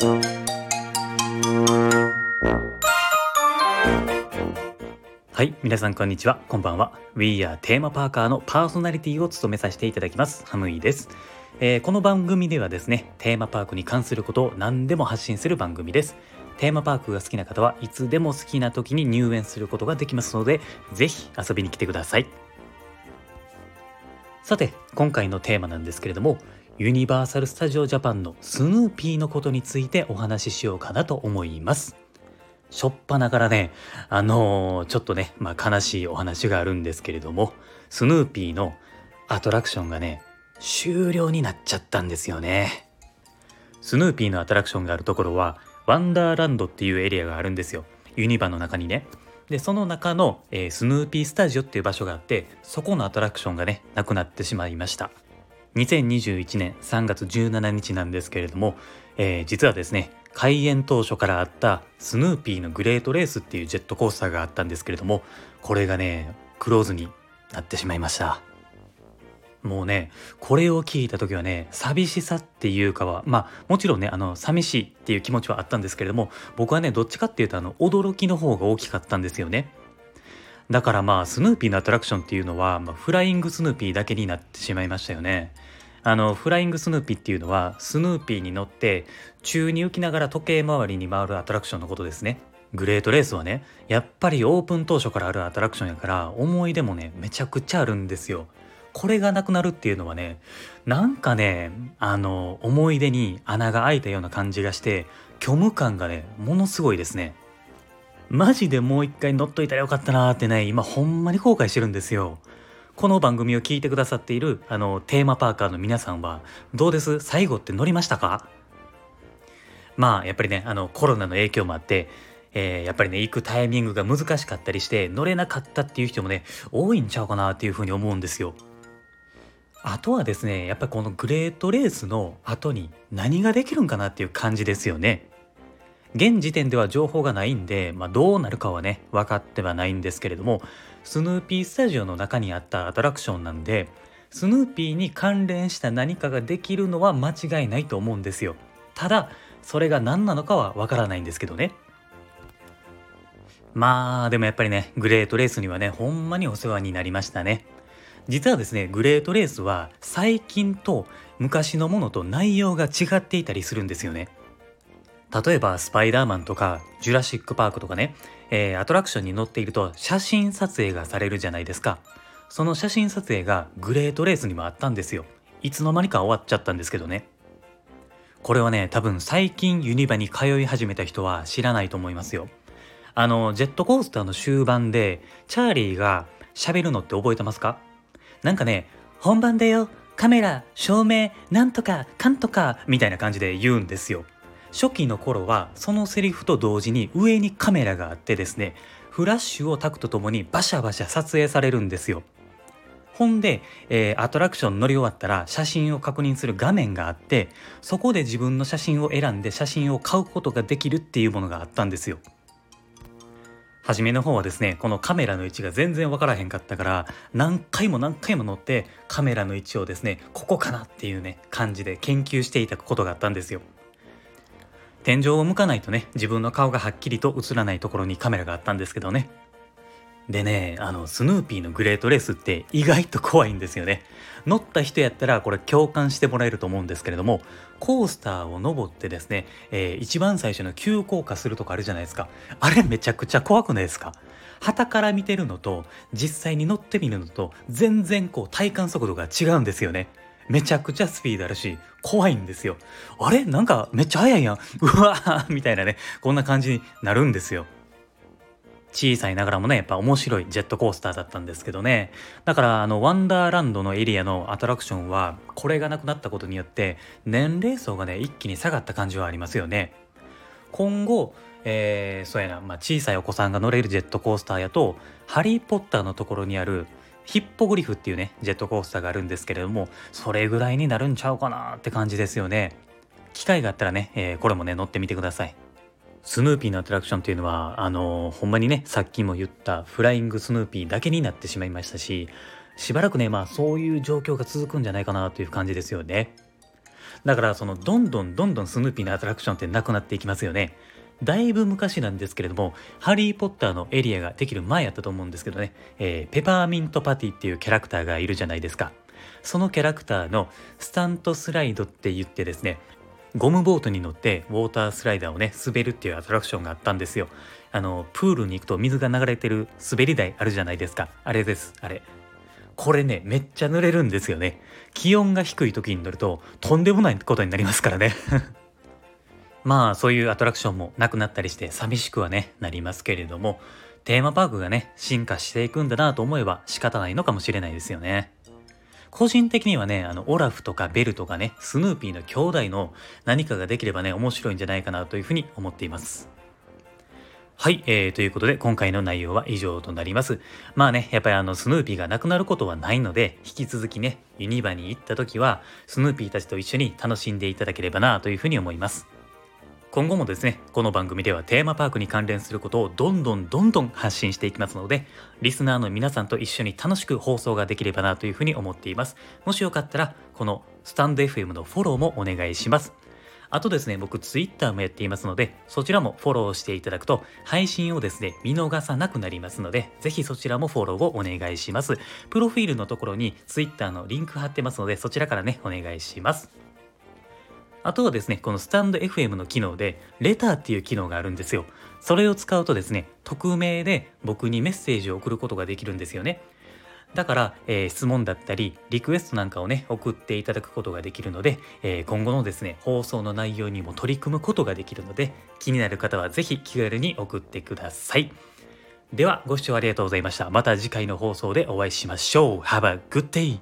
はい皆さんこんにちは。こんばんは。We are テーマパーカーのパーソナリティを務めさせていただきます。ハムイです、えー、この番組ではですねテーマパークに関することを何でも発信する番組です。テーマパークが好きな方はいつでも好きな時に入園することができますのでぜひ遊びに来てください。さて今回のテーマなんですけれどもユニバーサル・スタジオ・ジャパンのスヌーピーのことについてお話ししようかなと思いますしょっぱなからね、あのー、ちょっとね、まあ、悲しいお話があるんですけれども、スヌーピーのアトラクションがね、終了になっちゃったんですよね。スヌーピーのアトラクションがあるところは、ワンダーランドっていうエリアがあるんですよ。ユニバの中にね。で、その中の、えー、スヌーピースタジオっていう場所があって、そこのアトラクションがね、なくなってしまいました。2021年3月17日なんですけれども、えー、実はですね、開園当初からあったスヌーピーのグレートレースっていうジェットコースターがあったんですけれどもこれがねクローズになってしまいました。もうねこれを聞いた時はね寂しさっていうかはまあもちろんねあの寂しいっていう気持ちはあったんですけれども僕はねどっちかっていうとあの驚きの方が大きかったんですよね。だからまあスヌーピーのアトラクションっていうのは、まあ、フライングスヌーピーだけになってしまいましたよね。あのフライングスヌーピーっていうのはスヌーピーに乗って宙に浮きながら時計回りに回るアトラクションのことですね。グレートレースはねやっぱりオープン当初からあるアトラクションやから思い出もねめちゃくちゃあるんですよ。これがなくなるっていうのはねなんかねあの思い出に穴が開いたような感じがして虚無感がねものすごいですね。マジでもう一回乗っといたらよかったなーってね今ほんまに後悔してるんですよこの番組を聞いてくださっているあのテーマパーカーの皆さんはどうです？最後って乗りましたか？まあやっぱりねあのコロナの影響もあって、えー、やっぱりね行くタイミングが難しかったりして乗れなかったっていう人もね多いんちゃうかなっていうふうに思うんですよ。あとはですねやっぱりこのグレートレースの後に何ができるんかなっていう感じですよね。現時点では情報がないんで、まあ、どうなるかはね分かってはないんですけれどもスヌーピースタジオの中にあったアトラクションなんでスヌーピーに関連した何かができるのは間違いないと思うんですよ。ただそれが何なのかはわからないんですけどね。まあでもやっぱりねグレートレースにはねほんまにお世話になりましたね。実はですねグレートレースは最近と昔のものと内容が違っていたりするんですよね。例えばスパイダーマンとかジュラシック・パークとかね、えー、アトラクションに乗っていると写真撮影がされるじゃないですか。その写真撮影がグレートレースにもあったんですよ。いつの間にか終わっちゃったんですけどね。これはね多分最近ユニバに通い始めた人は知らないと思いますよ。あのジェットコースターの終盤でチャーリーが喋るのって覚えてますか？なんかね本番だよ。カメラ照明なんとかかんとかみたいな感じで言うんですよ。初期の頃はそのセリフと同時に上にカメラがあってですねフラッシュを焚くとともにバシャバシャ撮影されるんですよ。ほんで、えー、アトラクション乗り終わったら写真を確認する画面があってそこで自分の写真を選んで写真を買うことができるっていうものがあったんですよ。初めの方はですねこのカメラの位置が全然わからへんかったから何回も何回も乗ってカメラの位置をですねここかなっていうね感じで研究していたことがあったんですよ。天井を向かないとね自分の顔がはっきりと映らないところにカメラがあったんですけどね。でねあのスヌーピーのグレートレースって意外と怖いんですよね。乗った人やったらこれ共感してもらえると思うんですけれどもコースターを登ってですね、えー、一番最初の急降下するとかあるじゃないですか。あれめちゃくちゃ怖くないですか？旗から見てるのと実際に乗ってみるのと全然こう体感速度が違うんですよね。めちゃくちゃスピードあるし怖いんですよ。あれ？なんかめっちゃ速いやん。うわーみたいなね。こんな感じになるんですよ。小さいながらもねやっぱ面白いジェットコースターだったんですけどね。だからあのワンダーランドのエリアのアトラクションはこれがなくなったことによって年齢層がね一気に下がった感じはありますよね。今後えー、そうやな、まあ、小さいお子さんが乗れるジェットコースターやとハリー・ポッターのところにあるヒッポグリフっていうねジェットコースターがあるんですけれどもそれぐらいになるんちゃうかなって感じですよね。機会があったらね、えー、これもね乗ってみてください。スヌーピーのアトラクションっていうのはあのー、ほんまにねさっきも言ったフライングスヌーピーだけになってしまいましたししばらくねまあそういう状況が続くんじゃないかなという感じですよね。だからそのどんどんどんどんスヌーピーのアトラクションってなくなっていきますよね。だいぶ昔なんですけれども、ハリー・ポッターのエリアができる前やったと思うんですけどね、えー、ペパーミントパティっていうキャラクターがいるじゃないですか。そのキャラクターのスタントスライドって言ってですね、ゴムボートに乗ってウォータースライダーをね、滑るっていうアトラクションがあったんですよ。あの、プールに行くと水が流れてる滑り台あるじゃないですか。あれです、あれ。これね、めっちゃ濡れるんですよね。気温が低い時に乗ると、とんでもないことになりますからね。まあ、そういうアトラクションもなくなったりして寂しくはね、なりますけれども、テーマパークがね、進化していくんだなと思えば仕方ないのかもしれないですよね。個人的にはね、あの、オラフとかベルとかね、スヌーピーの兄弟の何かができればね、面白いんじゃないかなというふうに思っています。はい、えー、ということで今回の内容は以上となります。まあね、やっぱりあのスヌーピーがなくなることはないので、引き続きね、ユニバに行った時は、スヌーピーたちと一緒に楽しんでいただければなというふうに思います。今後もですね、この番組ではテーマパークに関連することをどんどんどんどん発信していきますので、リスナーの皆さんと一緒に楽しく放送ができればなというふうに思っています。もしよかったら、このスタンド FM のフォローもお願いします。あとですね、僕 Twitter もやっていますので、そちらもフォローしていただくと、配信をですね、見逃さなくなりますので、ぜひそちらもフォローをお願いします。プロフィールのところに Twitter のリンク貼ってますので、そちらからね、お願いします。あとはですね、このスタンド FM の機能で、レターっていう機能があるんですよ。それを使うとですね、匿名で僕にメッセージを送ることができるんですよね。だから、えー、質問だったり、リクエストなんかをね、送っていただくことができるので、えー、今後のですね、放送の内容にも取り組むことができるので、気になる方はぜひ気軽に送ってください。では、ご視聴ありがとうございました。また次回の放送でお会いしましょう。Have a good day!